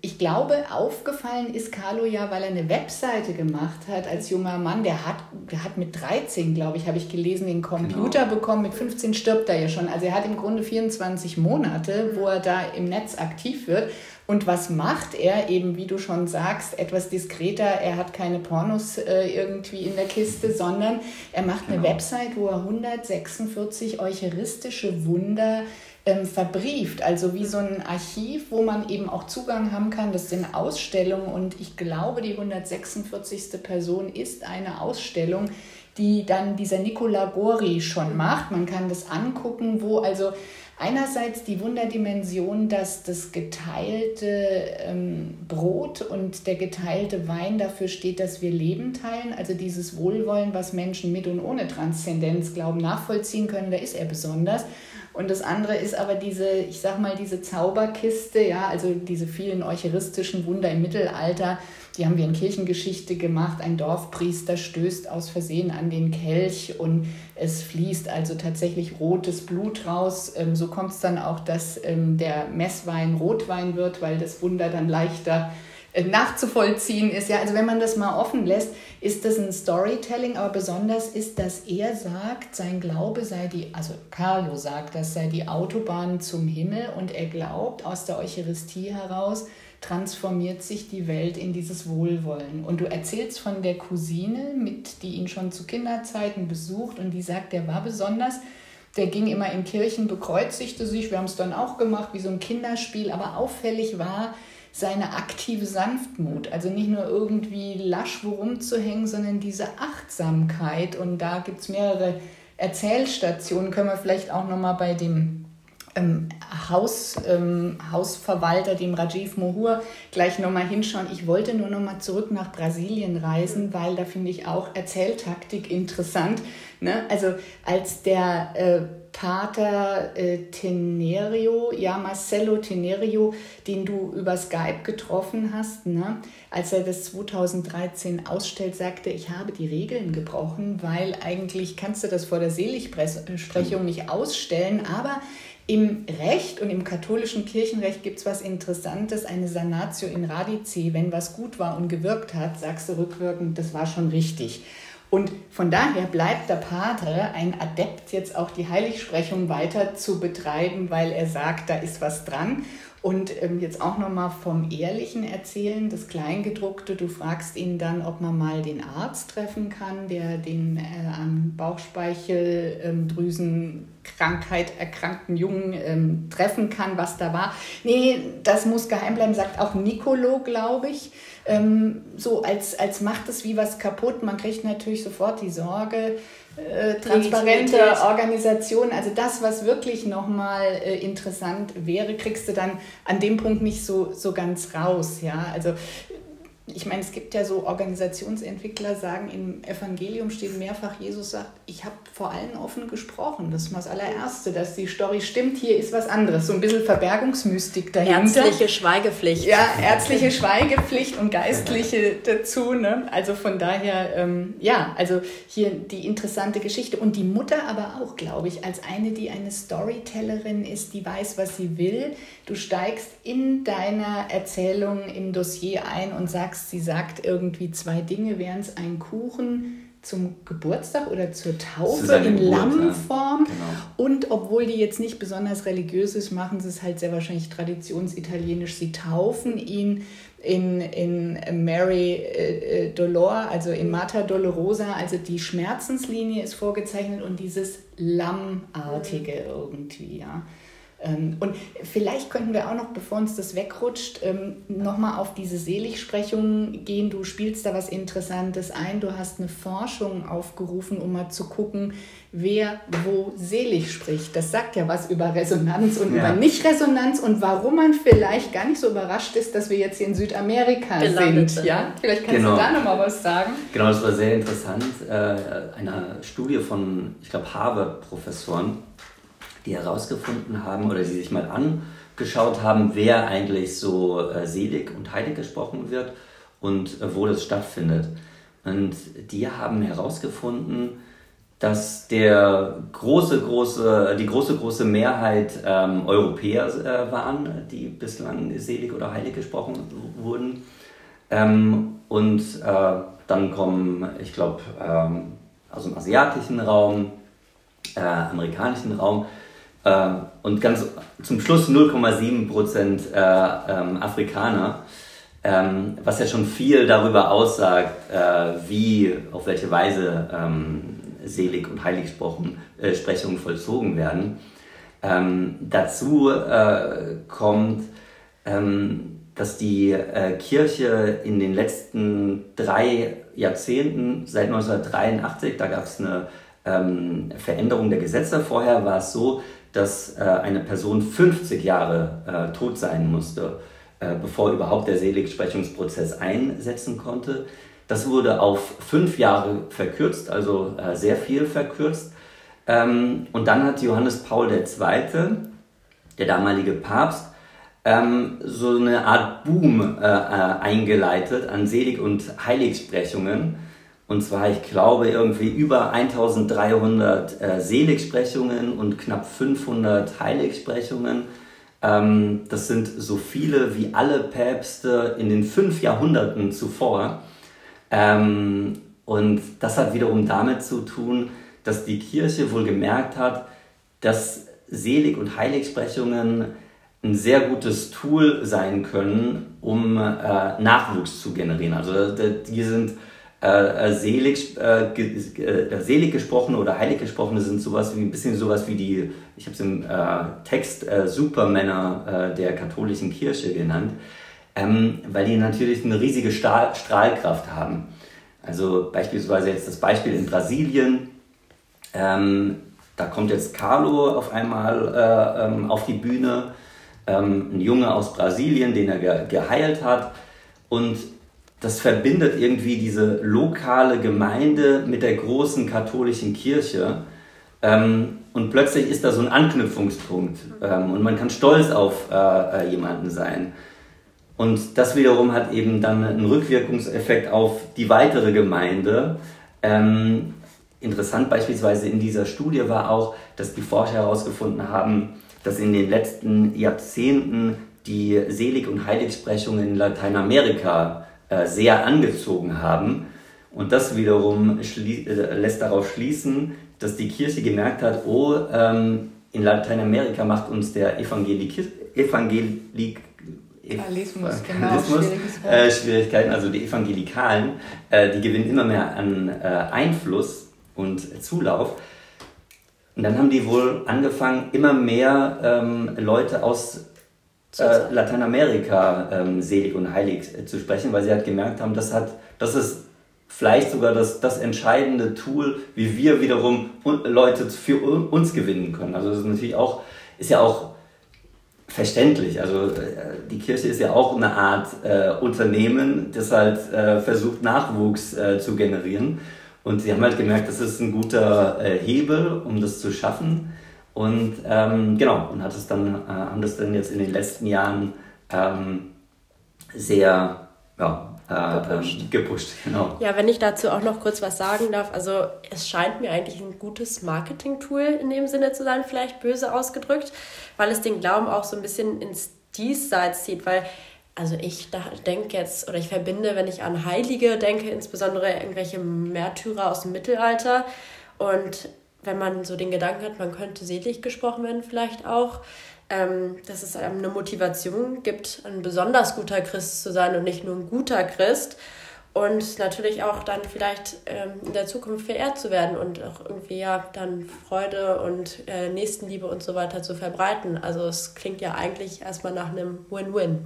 ich glaube, aufgefallen ist Carlo ja, weil er eine Webseite gemacht hat als junger Mann. Der hat, der hat mit 13, glaube ich, habe ich gelesen, den Computer genau. bekommen. Mit 15 stirbt er ja schon. Also er hat im Grunde 24 Monate, wo er da im Netz aktiv wird. Und was macht er eben, wie du schon sagst, etwas diskreter? Er hat keine Pornos äh, irgendwie in der Kiste, sondern er macht genau. eine Website, wo er 146 eucharistische Wunder ähm, verbrieft, also wie so ein Archiv, wo man eben auch Zugang haben kann. Das sind Ausstellungen und ich glaube, die 146. Person ist eine Ausstellung, die dann dieser Nicola Gori schon macht. Man kann das angucken, wo also einerseits die Wunderdimension, dass das geteilte ähm, Brot und der geteilte Wein dafür steht, dass wir Leben teilen. Also dieses Wohlwollen, was Menschen mit und ohne Transzendenz glauben, nachvollziehen können, da ist er besonders. Und das andere ist aber diese, ich sag mal, diese Zauberkiste, ja, also diese vielen eucharistischen Wunder im Mittelalter, die haben wir in Kirchengeschichte gemacht. Ein Dorfpriester stößt aus Versehen an den Kelch und es fließt also tatsächlich rotes Blut raus. Ähm, so kommt es dann auch, dass ähm, der Messwein Rotwein wird, weil das Wunder dann leichter äh, nachzuvollziehen ist. Ja, also wenn man das mal offen lässt, ist das ein Storytelling, aber besonders ist, dass er sagt, sein Glaube sei die, also Carlo sagt, das sei die Autobahn zum Himmel und er glaubt aus der Eucharistie heraus, transformiert sich die Welt in dieses Wohlwollen. Und du erzählst von der Cousine, mit, die ihn schon zu Kinderzeiten besucht und die sagt, der war besonders. Der ging immer in Kirchen, bekreuzigte sich. Wir haben es dann auch gemacht, wie so ein Kinderspiel. Aber auffällig war seine aktive Sanftmut. Also nicht nur irgendwie lasch wo rumzuhängen, sondern diese Achtsamkeit. Und da gibt es mehrere Erzählstationen. Können wir vielleicht auch nochmal bei dem ähm, Haus, ähm, Hausverwalter, dem Rajiv Mohur, gleich nochmal hinschauen. Ich wollte nur nochmal zurück nach Brasilien reisen, weil da finde ich auch Erzähltaktik interessant. Ne? Also als der äh, Pater äh, Tenerio, ja, Marcelo Tenerio, den du über Skype getroffen hast, ne? als er das 2013 ausstellt, sagte, ich habe die Regeln gebrochen, weil eigentlich kannst du das vor der Seligsprechung nicht ausstellen, aber im Recht und im katholischen Kirchenrecht gibt es was Interessantes, eine Sanatio in radice. Wenn was gut war und gewirkt hat, sagst du rückwirkend, das war schon richtig. Und von daher bleibt der Pater ein Adept, jetzt auch die Heiligsprechung weiter zu betreiben, weil er sagt, da ist was dran. Und ähm, jetzt auch nochmal vom Ehrlichen erzählen, das Kleingedruckte, du fragst ihn dann, ob man mal den Arzt treffen kann, der den äh, an Bauchspeicheldrüsenkrankheit ähm, erkrankten Jungen ähm, treffen kann, was da war. Nee, das muss geheim bleiben, sagt auch Nicolo, glaube ich. Ähm, so als, als macht es wie was kaputt. Man kriegt natürlich sofort die Sorge, äh, transparente Organisation, also das, was wirklich nochmal äh, interessant wäre, kriegst du dann an dem Punkt nicht so, so ganz raus. Ja? Also ich meine, es gibt ja so Organisationsentwickler, sagen, im Evangelium steht mehrfach, Jesus sagt, ich habe vor allen offen gesprochen. Das ist mal das allererste, dass die Story stimmt. Hier ist was anderes. So ein bisschen Verbergungsmystik dahinter. Ärztliche Schweigepflicht. Ja, ärztliche Schweigepflicht und geistliche dazu. Ne? Also von daher, ähm, ja, also hier die interessante Geschichte. Und die Mutter aber auch, glaube ich, als eine, die eine Storytellerin ist, die weiß, was sie will. Du steigst in deiner Erzählung im Dossier ein und sagst, sagst, sie sagt irgendwie zwei Dinge, wären es ein Kuchen zum Geburtstag oder zur Taufe in Lammform. Genau. Und obwohl die jetzt nicht besonders religiös ist, machen sie es halt sehr wahrscheinlich traditionsitalienisch. Sie taufen ihn in, in Mary äh, äh, Dolor, also in Mata Dolorosa, also die Schmerzenslinie ist vorgezeichnet und dieses Lammartige irgendwie, ja. Ähm, und vielleicht könnten wir auch noch, bevor uns das wegrutscht, ähm, nochmal auf diese Seligsprechung gehen. Du spielst da was Interessantes ein. Du hast eine Forschung aufgerufen, um mal zu gucken, wer wo selig spricht. Das sagt ja was über Resonanz und ja. über Nicht-Resonanz und warum man vielleicht gar nicht so überrascht ist, dass wir jetzt hier in Südamerika Gelandet sind. Ja? Vielleicht kannst genau. du da nochmal was sagen. Genau, das war sehr interessant. Äh, eine Studie von, ich glaube, Harvard-Professoren die herausgefunden haben oder die sich mal angeschaut haben, wer eigentlich so äh, selig und heilig gesprochen wird und äh, wo das stattfindet. Und die haben herausgefunden, dass der große, große, die große, große Mehrheit ähm, Europäer äh, waren, die bislang selig oder heilig gesprochen wurden. Ähm, und äh, dann kommen, ich glaube, ähm, aus dem asiatischen Raum, äh, amerikanischen Raum, und ganz zum Schluss 0,7 Prozent äh, ähm, Afrikaner, ähm, was ja schon viel darüber aussagt, äh, wie, auf welche Weise ähm, Selig- und Heiligsprechungen äh, vollzogen werden. Ähm, dazu äh, kommt, ähm, dass die äh, Kirche in den letzten drei Jahrzehnten, seit 1983, da gab es eine ähm, Veränderung der Gesetze. Vorher war es so, dass äh, eine Person 50 Jahre äh, tot sein musste, äh, bevor überhaupt der Seligsprechungsprozess einsetzen konnte. Das wurde auf fünf Jahre verkürzt, also äh, sehr viel verkürzt. Ähm, und dann hat Johannes Paul II., der damalige Papst, ähm, so eine Art Boom äh, äh, eingeleitet an Selig- und Heiligsprechungen und zwar, ich glaube, irgendwie über 1300 äh, Seligsprechungen und knapp 500 Heiligsprechungen. Ähm, das sind so viele wie alle Päpste in den fünf Jahrhunderten zuvor. Ähm, und das hat wiederum damit zu tun, dass die Kirche wohl gemerkt hat, dass Selig- und Heiligsprechungen ein sehr gutes Tool sein können, um äh, Nachwuchs zu generieren. Also die sind äh, äh, selig, äh, äh, selig gesprochene oder heilig gesprochene sind sowas wie ein bisschen sowas wie die, ich habe es im äh, Text äh, Supermänner äh, der katholischen Kirche genannt, ähm, weil die natürlich eine riesige Stahl Strahlkraft haben. Also beispielsweise jetzt das Beispiel in Brasilien. Ähm, da kommt jetzt Carlo auf einmal äh, ähm, auf die Bühne, ähm, ein Junge aus Brasilien, den er ge geheilt hat. Und das verbindet irgendwie diese lokale Gemeinde mit der großen katholischen Kirche. Ähm, und plötzlich ist da so ein Anknüpfungspunkt ähm, und man kann stolz auf äh, äh, jemanden sein. Und das wiederum hat eben dann einen Rückwirkungseffekt auf die weitere Gemeinde. Ähm, interessant beispielsweise in dieser Studie war auch, dass die Forscher herausgefunden haben, dass in den letzten Jahrzehnten die Selig- und Heiligsprechungen in Lateinamerika äh, sehr angezogen haben. Und das wiederum äh, lässt darauf schließen, dass die Kirche gemerkt hat, oh, ähm, in Lateinamerika macht uns der Evangelik Evangelik Evangelismus, genau, äh, Schwierigkeiten, also die Evangelikalen, äh, die gewinnen immer mehr an Einfluss und Zulauf. Und dann haben die wohl angefangen, immer mehr ähm, Leute aus äh, Lateinamerika ähm, selig und heilig äh, zu sprechen, weil sie halt gemerkt haben, das hat, das ist vielleicht sogar das, das entscheidende Tool, wie wir wiederum Leute für uns gewinnen können. Also das ist natürlich auch, ist ja auch verständlich. Also äh, die Kirche ist ja auch eine Art äh, Unternehmen, das halt äh, versucht, Nachwuchs äh, zu generieren. Und sie haben halt gemerkt, das ist ein guter äh, Hebel, um das zu schaffen. Und ähm, genau, und hat es dann, äh, haben das dann jetzt in den letzten Jahren ähm, sehr ja, äh, gepusht. Ähm, gepusht. Genau. Ja, wenn ich dazu auch noch kurz was sagen darf, also es scheint mir eigentlich ein gutes Marketing-Tool in dem Sinne zu sein, vielleicht böse ausgedrückt, weil es den Glauben auch so ein bisschen ins Diesseits zieht, weil also ich denke jetzt oder ich verbinde, wenn ich an Heilige denke, insbesondere irgendwelche Märtyrer aus dem Mittelalter und wenn man so den Gedanken hat, man könnte selig gesprochen werden, vielleicht auch, ähm, dass es einem eine Motivation gibt, ein besonders guter Christ zu sein und nicht nur ein guter Christ. Und natürlich auch dann vielleicht ähm, in der Zukunft verehrt zu werden und auch irgendwie ja dann Freude und äh, Nächstenliebe und so weiter zu verbreiten. Also es klingt ja eigentlich erstmal nach einem Win-Win.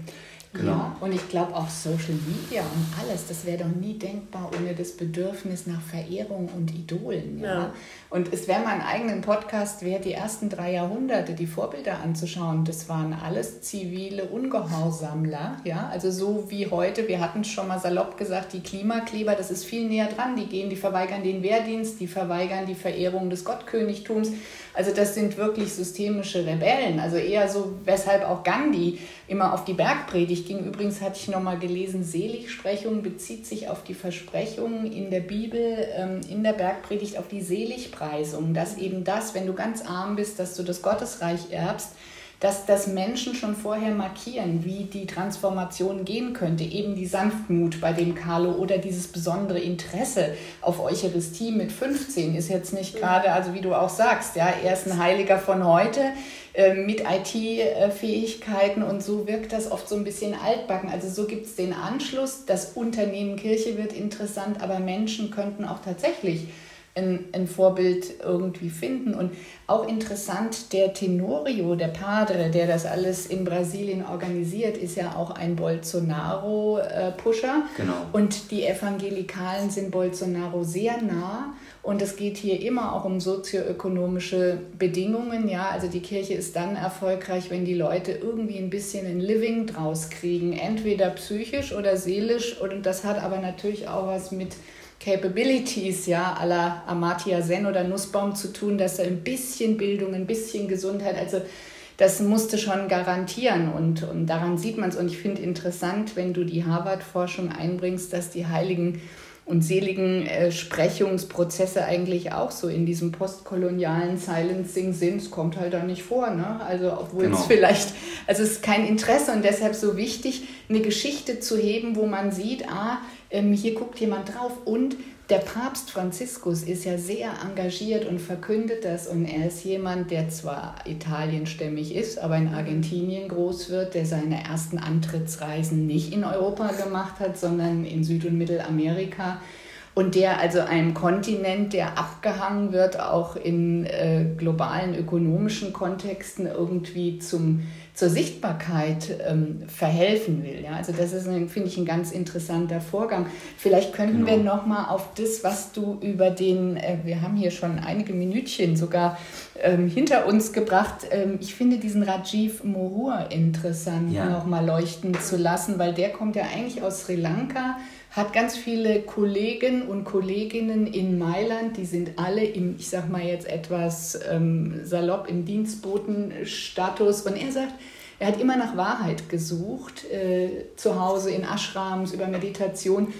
Genau. Ja, und ich glaube auch Social Media und alles, das wäre doch nie denkbar ohne das Bedürfnis nach Verehrung und Idolen. Ja? ja. Und es wäre mal einen eigenen Podcast wert, die ersten drei Jahrhunderte, die Vorbilder anzuschauen. Das waren alles zivile Ungehorsamler. Ja? Also so wie heute, wir hatten es schon mal salopp gesagt, die Klimakleber, das ist viel näher dran. Die gehen, die verweigern den Wehrdienst, die verweigern die Verehrung des Gottkönigtums. Also das sind wirklich systemische Rebellen. Also eher so, weshalb auch Gandhi immer auf die Bergpredigt ging. Übrigens hatte ich nochmal gelesen, Seligsprechung bezieht sich auf die Versprechungen in der Bibel, ähm, in der Bergpredigt auf die Seligpreisung. Dass eben das, wenn du ganz arm bist, dass du das Gottesreich erbst dass das Menschen schon vorher markieren, wie die Transformation gehen könnte. Eben die Sanftmut bei dem Carlo oder dieses besondere Interesse auf Eucharistie mit 15 ist jetzt nicht gerade, also wie du auch sagst, ja, er ist ein Heiliger von heute äh, mit IT-Fähigkeiten und so wirkt das oft so ein bisschen altbacken. Also so gibt es den Anschluss, das Unternehmen Kirche wird interessant, aber Menschen könnten auch tatsächlich ein, ein Vorbild irgendwie finden. Und auch interessant, der Tenorio, der Padre, der das alles in Brasilien organisiert, ist ja auch ein Bolsonaro-Pusher. Genau. Und die Evangelikalen sind Bolsonaro sehr nah. Und es geht hier immer auch um sozioökonomische Bedingungen. Ja, also die Kirche ist dann erfolgreich, wenn die Leute irgendwie ein bisschen ein Living draus kriegen, entweder psychisch oder seelisch. Und das hat aber natürlich auch was mit Capabilities, ja, aller Amartya Sen oder Nussbaum zu tun, dass da ein bisschen Bildung, ein bisschen Gesundheit, also das musste schon garantieren und, und daran sieht man es. Und ich finde interessant, wenn du die Harvard-Forschung einbringst, dass die heiligen und seligen äh, Sprechungsprozesse eigentlich auch so in diesem postkolonialen Silencing sind. Es kommt halt da nicht vor, ne? Also obwohl genau. es vielleicht, also es ist kein Interesse und deshalb so wichtig, eine Geschichte zu heben, wo man sieht, ah, ähm, hier guckt jemand drauf und der Papst Franziskus ist ja sehr engagiert und verkündet das und er ist jemand, der zwar italienstämmig ist, aber in Argentinien groß wird, der seine ersten Antrittsreisen nicht in Europa gemacht hat, sondern in Süd- und Mittelamerika und der also einem Kontinent, der abgehangen wird, auch in äh, globalen ökonomischen Kontexten irgendwie zum zur Sichtbarkeit ähm, verhelfen will. Ja? Also das ist, finde ich, ein ganz interessanter Vorgang. Vielleicht könnten genau. wir noch mal auf das, was du über den, äh, wir haben hier schon einige Minütchen sogar ähm, hinter uns gebracht. Ähm, ich finde diesen Rajiv Mohur interessant, ja. noch mal leuchten zu lassen, weil der kommt ja eigentlich aus Sri Lanka hat ganz viele Kollegen und Kolleginnen in Mailand, die sind alle im, ich sag mal jetzt etwas ähm, salopp, im Dienstbotenstatus. Und er sagt, er hat immer nach Wahrheit gesucht, äh, zu Hause in Ashrams, über Meditation.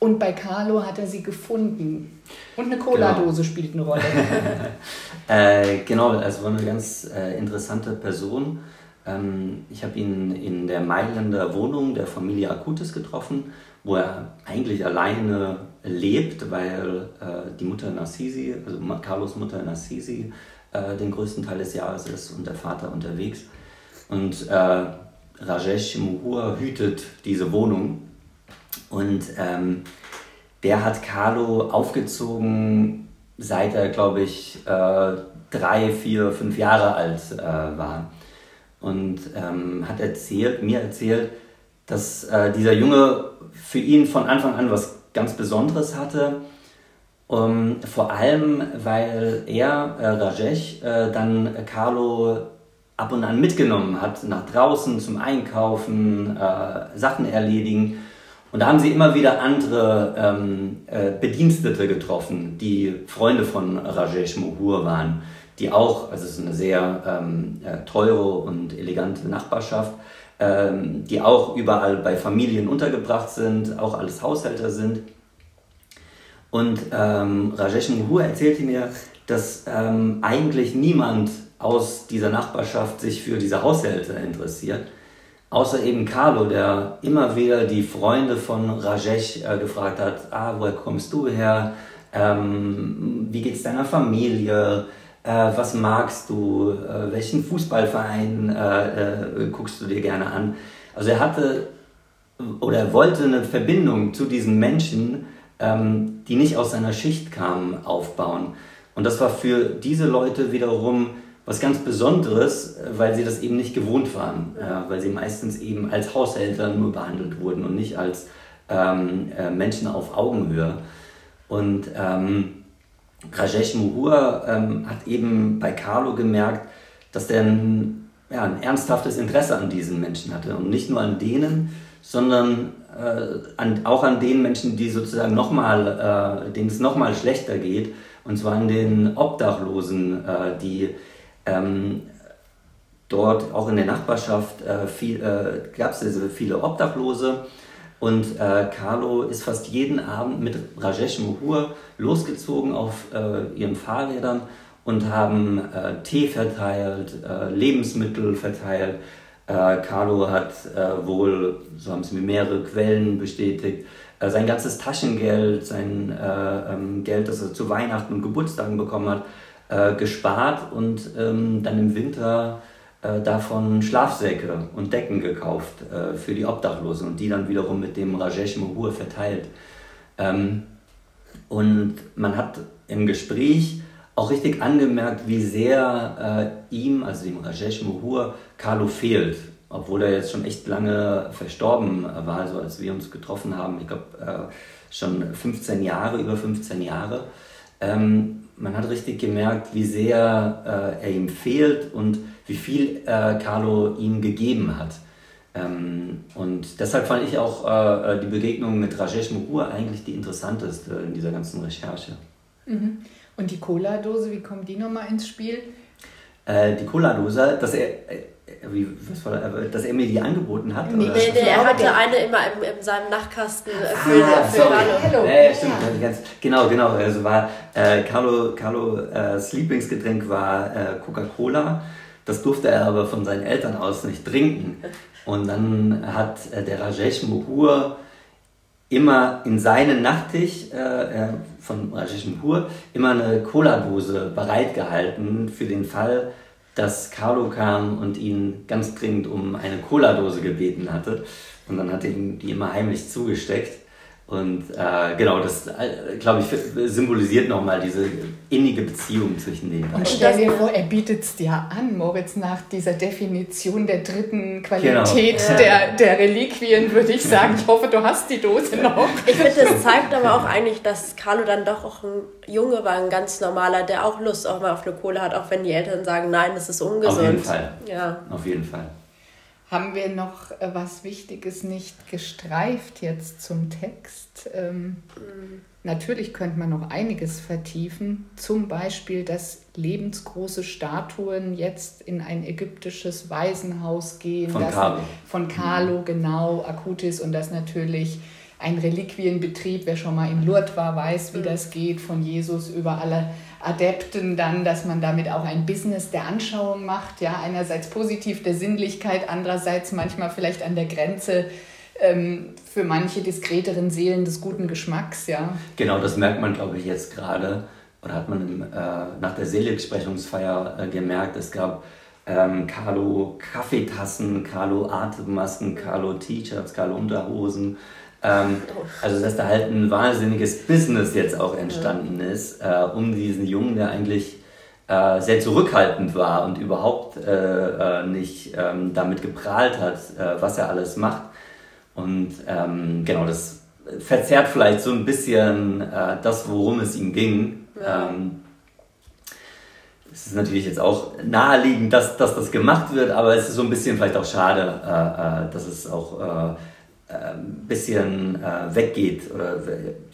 Und bei Carlo hat er sie gefunden. Und eine Cola-Dose genau. spielt eine Rolle. äh, genau, also war eine ganz äh, interessante Person. Ähm, ich habe ihn in der Mailänder Wohnung der Familie Acutis getroffen wo er eigentlich alleine lebt, weil äh, die Mutter Nassisi, also Carlos Mutter Nassisi, äh, den größten Teil des Jahres ist und der Vater unterwegs. Und äh, Rajesh Muhur hütet diese Wohnung und ähm, der hat Carlo aufgezogen, seit er, glaube ich, äh, drei, vier, fünf Jahre alt äh, war. Und ähm, hat erzählt, mir erzählt, dass äh, dieser Junge für ihn von Anfang an was ganz Besonderes hatte. Um, vor allem, weil er, äh, Rajesh, äh, dann Carlo ab und an mitgenommen hat, nach draußen zum Einkaufen, äh, Sachen erledigen. Und da haben sie immer wieder andere ähm, äh, Bedienstete getroffen, die Freunde von Rajesh Mohur waren, die auch, also es ist eine sehr ähm, äh, teure und elegante Nachbarschaft, ähm, die auch überall bei Familien untergebracht sind, auch alles Haushälter sind. Und ähm, Rajesh Muhur erzählte mir, dass ähm, eigentlich niemand aus dieser Nachbarschaft sich für diese Haushälter interessiert, außer eben Carlo, der immer wieder die Freunde von Rajesh äh, gefragt hat, ah, woher kommst du her? ähm, wie geht es deiner Familie, was magst du, äh, welchen Fußballverein äh, äh, guckst du dir gerne an. Also er hatte oder er wollte eine Verbindung zu diesen Menschen, ähm, die nicht aus seiner Schicht kamen, aufbauen. Und das war für diese Leute wiederum was ganz Besonderes, weil sie das eben nicht gewohnt waren, äh, weil sie meistens eben als Haushälter nur behandelt wurden und nicht als ähm, äh, Menschen auf Augenhöhe. Und ähm, Rajesh Muhur ähm, hat eben bei Carlo gemerkt, dass er ein, ja, ein ernsthaftes Interesse an diesen Menschen hatte. Und nicht nur an denen, sondern äh, an, auch an den Menschen, die sozusagen nochmal, äh, denen es nochmal schlechter geht, und zwar an den Obdachlosen, äh, die ähm, dort auch in der Nachbarschaft äh, äh, gab es viele Obdachlose und äh, Carlo ist fast jeden Abend mit Rajesh Muhur losgezogen auf äh, ihren Fahrrädern und haben äh, Tee verteilt, äh, Lebensmittel verteilt. Äh, Carlo hat äh, wohl, so haben es mir mehrere Quellen bestätigt, sein ganzes Taschengeld, sein ähm, Geld, das er zu Weihnachten und Geburtstagen bekommen hat, gespart und ähm, dann im Winter davon Schlafsäcke und Decken gekauft äh, für die Obdachlosen und die dann wiederum mit dem Rajesh Mohur verteilt. Ähm, und man hat im Gespräch auch richtig angemerkt, wie sehr äh, ihm, also dem Rajesh Mohur, Carlo fehlt. Obwohl er jetzt schon echt lange verstorben war, also als wir uns getroffen haben, ich glaube äh, schon 15 Jahre, über 15 Jahre. Ähm, man hat richtig gemerkt, wie sehr äh, er ihm fehlt und wie viel äh, Carlo ihm gegeben hat. Ähm, und deshalb fand ich auch äh, äh die Begegnung mit Rajesh Mugur eigentlich die interessanteste in dieser ganzen Recherche. Mhm. Und die Cola-Dose, wie kommt die nochmal ins Spiel? Äh, die Cola-Dose, dass er, äh, wie, was war, dass er mir die angeboten hat? Nee, nee, nee er hatte eine immer in, in seinem Nachtkasten ah, für, ah, für Carlo. Ja, stimmt, ja. Ganz, genau, genau. Also war äh, Carlo, Carlo äh, Lieblingsgetränk war äh, Coca-Cola. Das durfte er aber von seinen Eltern aus nicht trinken. Und dann hat äh, der Rajesh Muhur immer in seinen Nachttisch äh, von Rajesh Muhur immer eine Cola-Dose bereitgehalten für den Fall, dass Carlo kam und ihn ganz dringend um eine Cola-Dose gebeten hatte. Und dann hat er ihm die immer heimlich zugesteckt. Und äh, genau, das, äh, glaube ich, symbolisiert nochmal diese innige Beziehung zwischen den beiden. Und stell dir vor, er bietet es dir an, Moritz, nach dieser Definition der dritten Qualität genau. der, der Reliquien, würde ich sagen. Ich hoffe, du hast die Dose noch. Ich finde, das zeigt aber auch eigentlich, dass Carlo dann doch auch ein Junge war, ein ganz normaler, der auch Lust auch mal auf eine Kohle hat, auch wenn die Eltern sagen, nein, das ist ungesund. Auf jeden Fall. Ja. Auf jeden Fall. Haben wir noch äh, was Wichtiges nicht gestreift jetzt zum Text? Ähm, mhm. Natürlich könnte man noch einiges vertiefen, zum Beispiel, dass lebensgroße Statuen jetzt in ein ägyptisches Waisenhaus gehen. Von Carlo. Von Carlo, mhm. genau, Akutis und das natürlich ein Reliquienbetrieb, wer schon mal in Lourdes war, weiß, wie mhm. das geht, von Jesus über alle Adepten dann, dass man damit auch ein Business der Anschauung macht, ja, einerseits positiv der Sinnlichkeit, andererseits manchmal vielleicht an der Grenze ähm, für manche diskreteren Seelen des guten Geschmacks, ja. Genau, das merkt man, glaube ich, jetzt gerade, oder hat man äh, nach der Seligsprechungsfeier äh, gemerkt, es gab ähm, Carlo Kaffeetassen, Carlo Atemmasken, Carlo T-Shirts, Carlo Unterhosen, ähm, also, dass da halt ein wahnsinniges Business jetzt auch entstanden ist, äh, um diesen Jungen, der eigentlich äh, sehr zurückhaltend war und überhaupt äh, äh nicht ähm, damit geprahlt hat, äh, was er alles macht. Und ähm, genau, das verzerrt vielleicht so ein bisschen äh, das, worum es ihm ging. Ähm, es ist natürlich jetzt auch naheliegend, dass, dass das gemacht wird, aber es ist so ein bisschen vielleicht auch schade, dass es auch ein bisschen äh, weggeht oder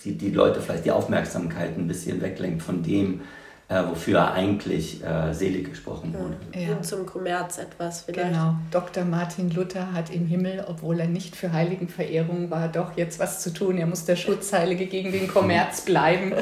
die, die Leute vielleicht die Aufmerksamkeit ein bisschen weglenkt von dem, äh, wofür er eigentlich äh, selig gesprochen wurde. Ja. Und zum Kommerz etwas vielleicht. Genau. Dr. Martin Luther hat im Himmel, obwohl er nicht für Heiligenverehrung war, doch jetzt was zu tun. Er muss der Schutzheilige gegen den Kommerz bleiben,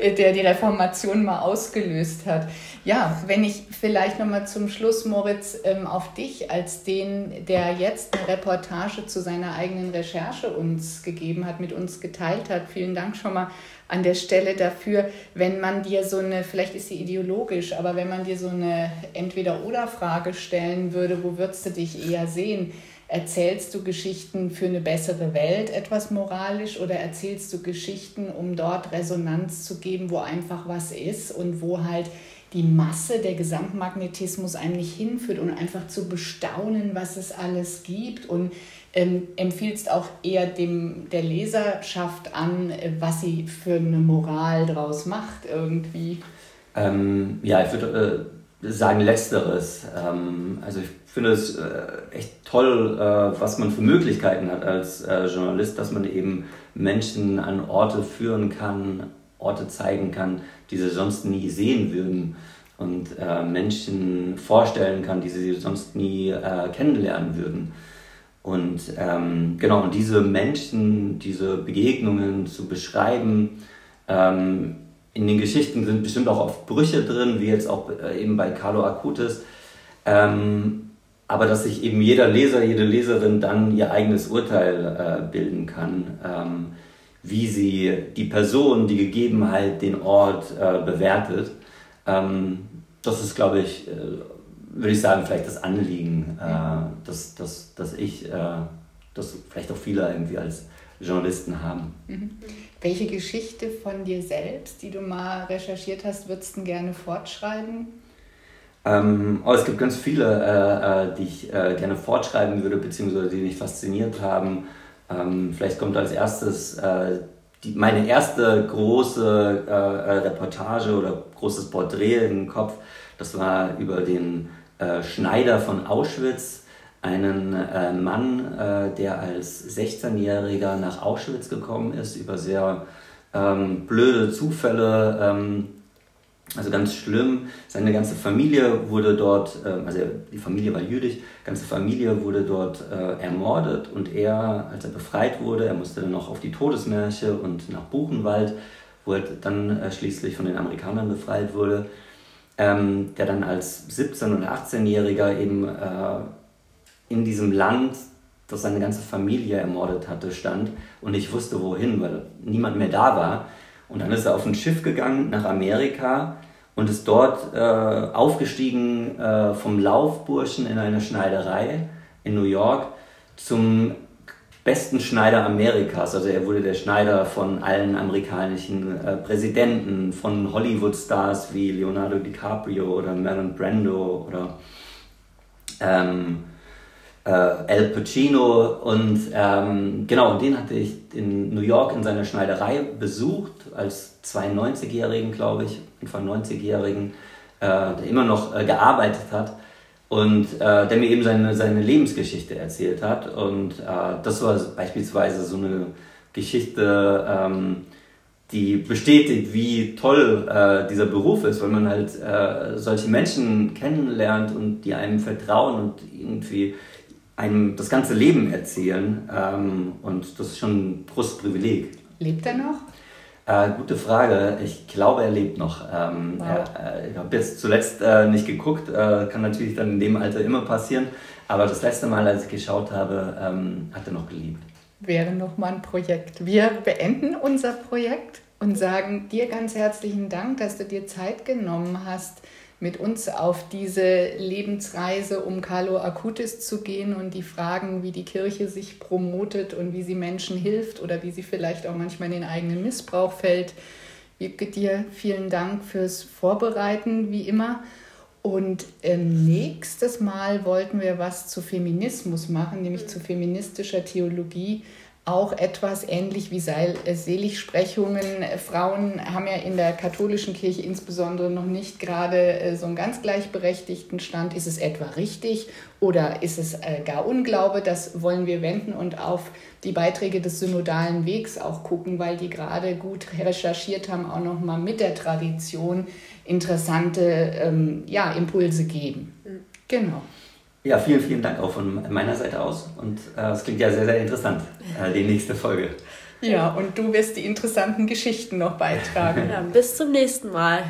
äh, der die Reformation mal ausgelöst hat. Ja, wenn ich vielleicht nochmal zum Schluss, Moritz, ähm, auf dich als den, der jetzt eine Reportage zu seiner eigenen Recherche uns gegeben hat, mit uns geteilt hat. Vielen Dank schon mal an der Stelle dafür, wenn man dir so eine, vielleicht ist sie ideologisch, aber wenn man dir so eine Entweder-Oder-Frage stellen würde, wo würdest du dich eher sehen? Erzählst du Geschichten für eine bessere Welt, etwas moralisch, oder erzählst du Geschichten, um dort Resonanz zu geben, wo einfach was ist und wo halt die Masse, der Gesamtmagnetismus einem nicht hinführt und einfach zu bestaunen, was es alles gibt und ähm, empfiehlst auch eher dem, der Leserschaft an, äh, was sie für eine Moral draus macht irgendwie? Ähm, ja, ich würde äh, sagen Letzteres. Ähm, also ich finde es äh, echt toll, äh, was man für Möglichkeiten hat als äh, Journalist, dass man eben Menschen an Orte führen kann, Orte zeigen kann, die sie sonst nie sehen würden und äh, Menschen vorstellen kann, die sie sonst nie kennenlernen würden. Und ähm, genau, und diese Menschen, diese Begegnungen zu beschreiben, ähm, in den Geschichten sind bestimmt auch oft Brüche drin, wie jetzt auch äh, eben bei Carlo Acutis. Ähm, aber dass sich eben jeder Leser, jede Leserin dann ihr eigenes Urteil äh, bilden kann, ähm, wie sie die Person, die Gegebenheit, den Ort äh, bewertet. Ähm, das ist, glaube ich, äh, würde ich sagen, vielleicht das Anliegen, äh, dass, dass, dass ich, äh, dass vielleicht auch viele irgendwie als Journalisten haben. Mhm. Welche Geschichte von dir selbst, die du mal recherchiert hast, würdest du gerne fortschreiben? Ähm, oh, es gibt ganz viele, äh, äh die ich äh, gerne fortschreiben würde, beziehungsweise die mich fasziniert haben. Ähm, vielleicht kommt als erstes äh, die, meine erste große Reportage oder großes Porträt im Kopf. Das war über den äh, Schneider von Auschwitz, einen äh, Mann, äh, der als 16-Jähriger nach Auschwitz gekommen ist, über sehr ähm, blöde Zufälle, ähm, also ganz schlimm. Seine ganze Familie wurde dort, äh, also die Familie war jüdisch, ganze Familie wurde dort äh, ermordet und er, als er befreit wurde, er musste dann noch auf die Todesmärsche und nach Buchenwald, wo er dann äh, schließlich von den Amerikanern befreit wurde ähm, der dann als 17- und 18-Jähriger eben äh, in diesem Land, das seine ganze Familie ermordet hatte, stand und nicht wusste, wohin, weil niemand mehr da war. Und dann ist er auf ein Schiff gegangen nach Amerika und ist dort äh, aufgestiegen äh, vom Laufburschen in eine Schneiderei in New York zum besten Schneider Amerikas. Also er wurde der Schneider von allen amerikanischen äh, Präsidenten, von Hollywood-Stars wie Leonardo DiCaprio oder Marlon Brando oder ähm, äh, Al Pacino. Und ähm, genau, den hatte ich in New York in seiner Schneiderei besucht, als 92-Jährigen, glaube ich, Anfang 90-Jährigen, äh, der immer noch äh, gearbeitet hat und äh, der mir eben seine, seine Lebensgeschichte erzählt hat. Und äh, das war beispielsweise so eine Geschichte, ähm, die bestätigt, wie toll äh, dieser Beruf ist, weil man halt äh, solche Menschen kennenlernt und die einem vertrauen und irgendwie einem das ganze Leben erzählen. Ähm, und das ist schon ein großes Privileg. Lebt er noch? Äh, gute Frage. Ich glaube, er lebt noch. Ähm, wow. äh, ich habe jetzt zuletzt äh, nicht geguckt, äh, kann natürlich dann in dem Alter immer passieren. Aber das letzte Mal, als ich geschaut habe, ähm, hat er noch geliebt. Wäre noch mal ein Projekt. Wir beenden unser Projekt und sagen dir ganz herzlichen Dank, dass du dir Zeit genommen hast mit uns auf diese Lebensreise, um Carlo Acutis zu gehen und die Fragen, wie die Kirche sich promotet und wie sie Menschen hilft oder wie sie vielleicht auch manchmal in den eigenen Missbrauch fällt. Wiebke, dir vielen Dank fürs Vorbereiten, wie immer. Und ähm, nächstes Mal wollten wir was zu Feminismus machen, nämlich zu feministischer Theologie auch etwas ähnlich wie äh, Seligsprechungen. Frauen haben ja in der katholischen Kirche insbesondere noch nicht gerade äh, so einen ganz gleichberechtigten Stand. Ist es etwa richtig oder ist es äh, gar Unglaube? Das wollen wir wenden und auf die Beiträge des synodalen Wegs auch gucken, weil die gerade gut recherchiert haben, auch noch mal mit der Tradition interessante ähm, ja, Impulse geben. Mhm. Genau. Ja, vielen, vielen Dank auch von meiner Seite aus. Und äh, es äh, klingt ja sehr, sehr interessant, äh, die nächste Folge. Ja, und du wirst die interessanten Geschichten noch beitragen. Ja, bis zum nächsten Mal.